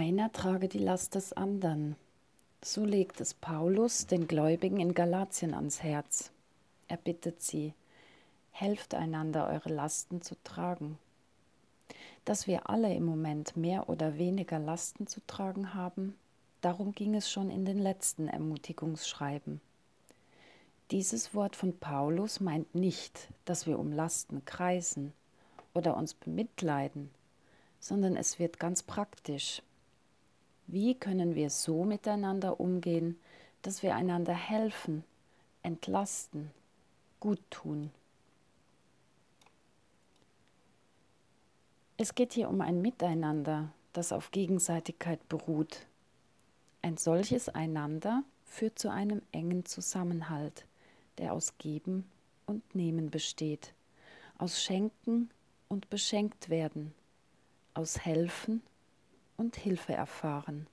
Einer trage die Last des anderen. So legt es Paulus den Gläubigen in Galatien ans Herz. Er bittet sie, helft einander, eure Lasten zu tragen. Dass wir alle im Moment mehr oder weniger Lasten zu tragen haben, darum ging es schon in den letzten Ermutigungsschreiben. Dieses Wort von Paulus meint nicht, dass wir um Lasten kreisen oder uns bemitleiden, sondern es wird ganz praktisch. Wie können wir so miteinander umgehen, dass wir einander helfen, entlasten, gut tun? Es geht hier um ein Miteinander, das auf Gegenseitigkeit beruht. Ein solches Einander führt zu einem engen Zusammenhalt, der aus Geben und Nehmen besteht, aus Schenken und Beschenkt werden, aus Helfen und Hilfe erfahren.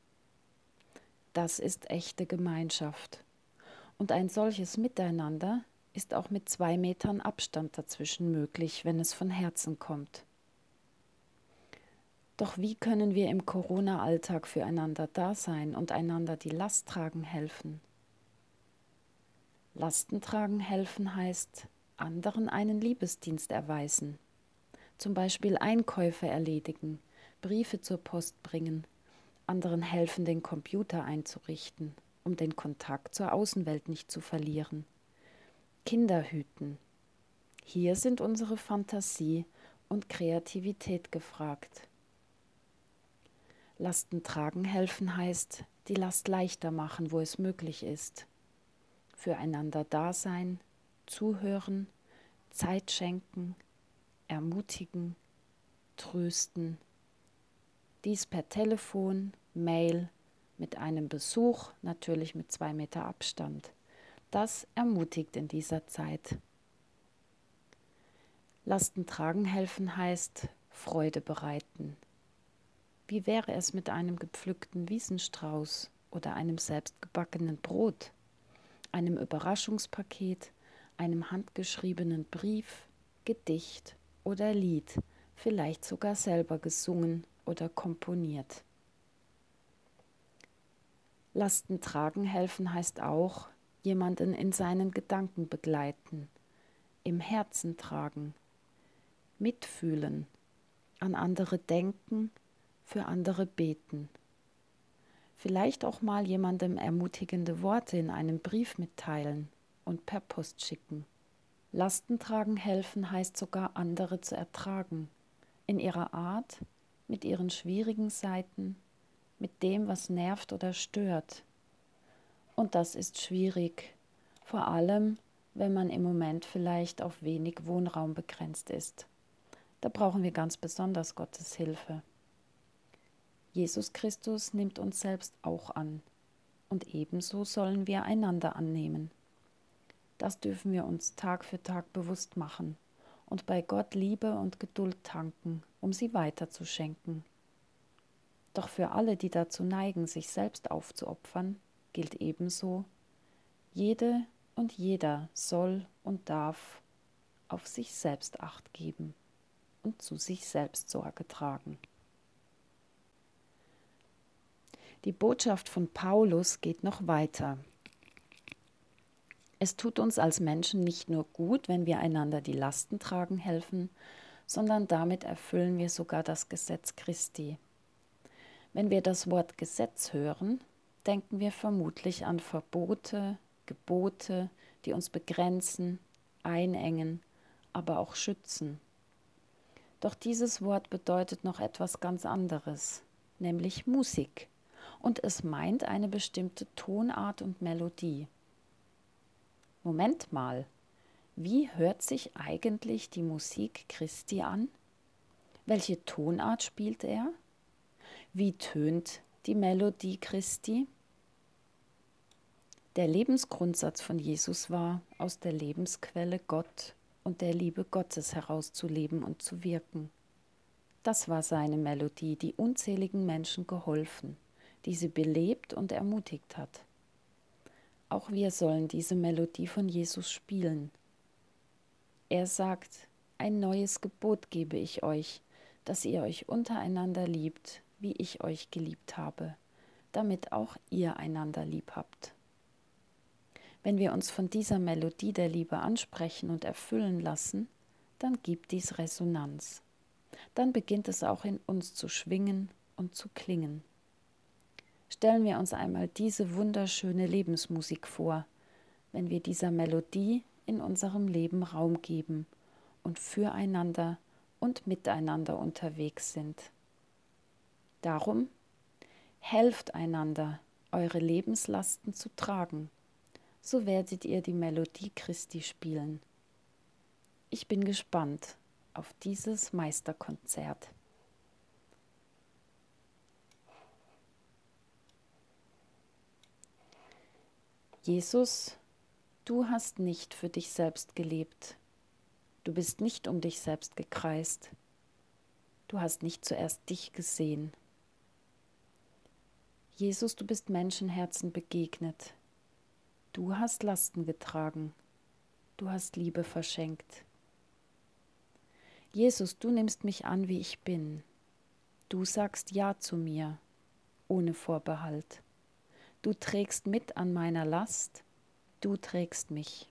Das ist echte Gemeinschaft. Und ein solches Miteinander ist auch mit zwei Metern Abstand dazwischen möglich, wenn es von Herzen kommt. Doch wie können wir im Corona-Alltag füreinander da sein und einander die Last tragen helfen? Lasten tragen helfen heißt, anderen einen Liebesdienst erweisen, zum Beispiel Einkäufe erledigen, Briefe zur Post bringen, anderen helfen, den Computer einzurichten, um den Kontakt zur Außenwelt nicht zu verlieren. Kinder hüten. Hier sind unsere Fantasie und Kreativität gefragt. Lasten tragen helfen heißt, die Last leichter machen, wo es möglich ist. Füreinander da sein, zuhören, Zeit schenken, ermutigen, trösten, dies per Telefon, Mail, mit einem Besuch, natürlich mit zwei Meter Abstand. Das ermutigt in dieser Zeit. Lasten tragen helfen heißt Freude bereiten. Wie wäre es mit einem gepflückten Wiesenstrauß oder einem selbstgebackenen Brot, einem Überraschungspaket, einem handgeschriebenen Brief, Gedicht oder Lied, vielleicht sogar selber gesungen oder komponiert. Lasten tragen helfen heißt auch, jemanden in seinen Gedanken begleiten, im Herzen tragen, mitfühlen, an andere denken, für andere beten. Vielleicht auch mal jemandem ermutigende Worte in einem Brief mitteilen und per Post schicken. Lasten tragen helfen heißt sogar andere zu ertragen, in ihrer Art, mit ihren schwierigen Seiten, mit dem, was nervt oder stört. Und das ist schwierig, vor allem wenn man im Moment vielleicht auf wenig Wohnraum begrenzt ist. Da brauchen wir ganz besonders Gottes Hilfe. Jesus Christus nimmt uns selbst auch an, und ebenso sollen wir einander annehmen. Das dürfen wir uns Tag für Tag bewusst machen und bei Gott Liebe und Geduld tanken, um sie weiterzuschenken. Doch für alle, die dazu neigen, sich selbst aufzuopfern, gilt ebenso, jede und jeder soll und darf auf sich selbst acht geben und zu sich selbst Sorge tragen. Die Botschaft von Paulus geht noch weiter. Es tut uns als Menschen nicht nur gut, wenn wir einander die Lasten tragen helfen, sondern damit erfüllen wir sogar das Gesetz Christi. Wenn wir das Wort Gesetz hören, denken wir vermutlich an Verbote, Gebote, die uns begrenzen, einengen, aber auch schützen. Doch dieses Wort bedeutet noch etwas ganz anderes, nämlich Musik, und es meint eine bestimmte Tonart und Melodie. Moment mal, wie hört sich eigentlich die Musik Christi an? Welche Tonart spielt er? Wie tönt die Melodie Christi? Der Lebensgrundsatz von Jesus war, aus der Lebensquelle Gott und der Liebe Gottes herauszuleben und zu wirken. Das war seine Melodie, die unzähligen Menschen geholfen, die sie belebt und ermutigt hat. Auch wir sollen diese Melodie von Jesus spielen. Er sagt, ein neues Gebot gebe ich euch, dass ihr euch untereinander liebt, wie ich euch geliebt habe, damit auch ihr einander lieb habt. Wenn wir uns von dieser Melodie der Liebe ansprechen und erfüllen lassen, dann gibt dies Resonanz. Dann beginnt es auch in uns zu schwingen und zu klingen. Stellen wir uns einmal diese wunderschöne Lebensmusik vor, wenn wir dieser Melodie in unserem Leben Raum geben und füreinander und miteinander unterwegs sind. Darum helft einander, eure Lebenslasten zu tragen, so werdet ihr die Melodie Christi spielen. Ich bin gespannt auf dieses Meisterkonzert. Jesus, du hast nicht für dich selbst gelebt. Du bist nicht um dich selbst gekreist. Du hast nicht zuerst dich gesehen. Jesus, du bist Menschenherzen begegnet. Du hast Lasten getragen. Du hast Liebe verschenkt. Jesus, du nimmst mich an, wie ich bin. Du sagst Ja zu mir, ohne Vorbehalt. Du trägst mit an meiner Last, du trägst mich.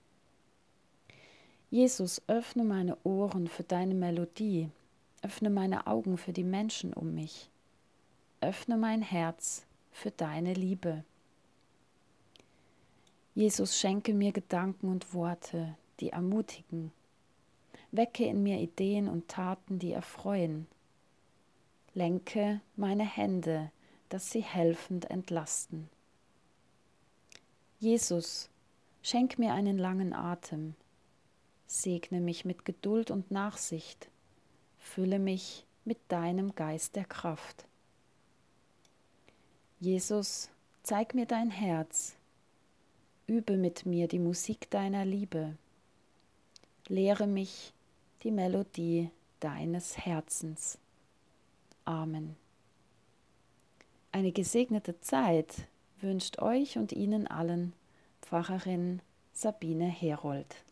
Jesus, öffne meine Ohren für deine Melodie, öffne meine Augen für die Menschen um mich, öffne mein Herz für deine Liebe. Jesus, schenke mir Gedanken und Worte, die ermutigen, wecke in mir Ideen und Taten, die erfreuen, lenke meine Hände, dass sie helfend entlasten. Jesus, schenk mir einen langen Atem, segne mich mit Geduld und Nachsicht, fülle mich mit deinem Geist der Kraft. Jesus, zeig mir dein Herz, übe mit mir die Musik deiner Liebe, lehre mich die Melodie deines Herzens. Amen. Eine gesegnete Zeit wünscht euch und Ihnen allen Pfarrerin Sabine Herold.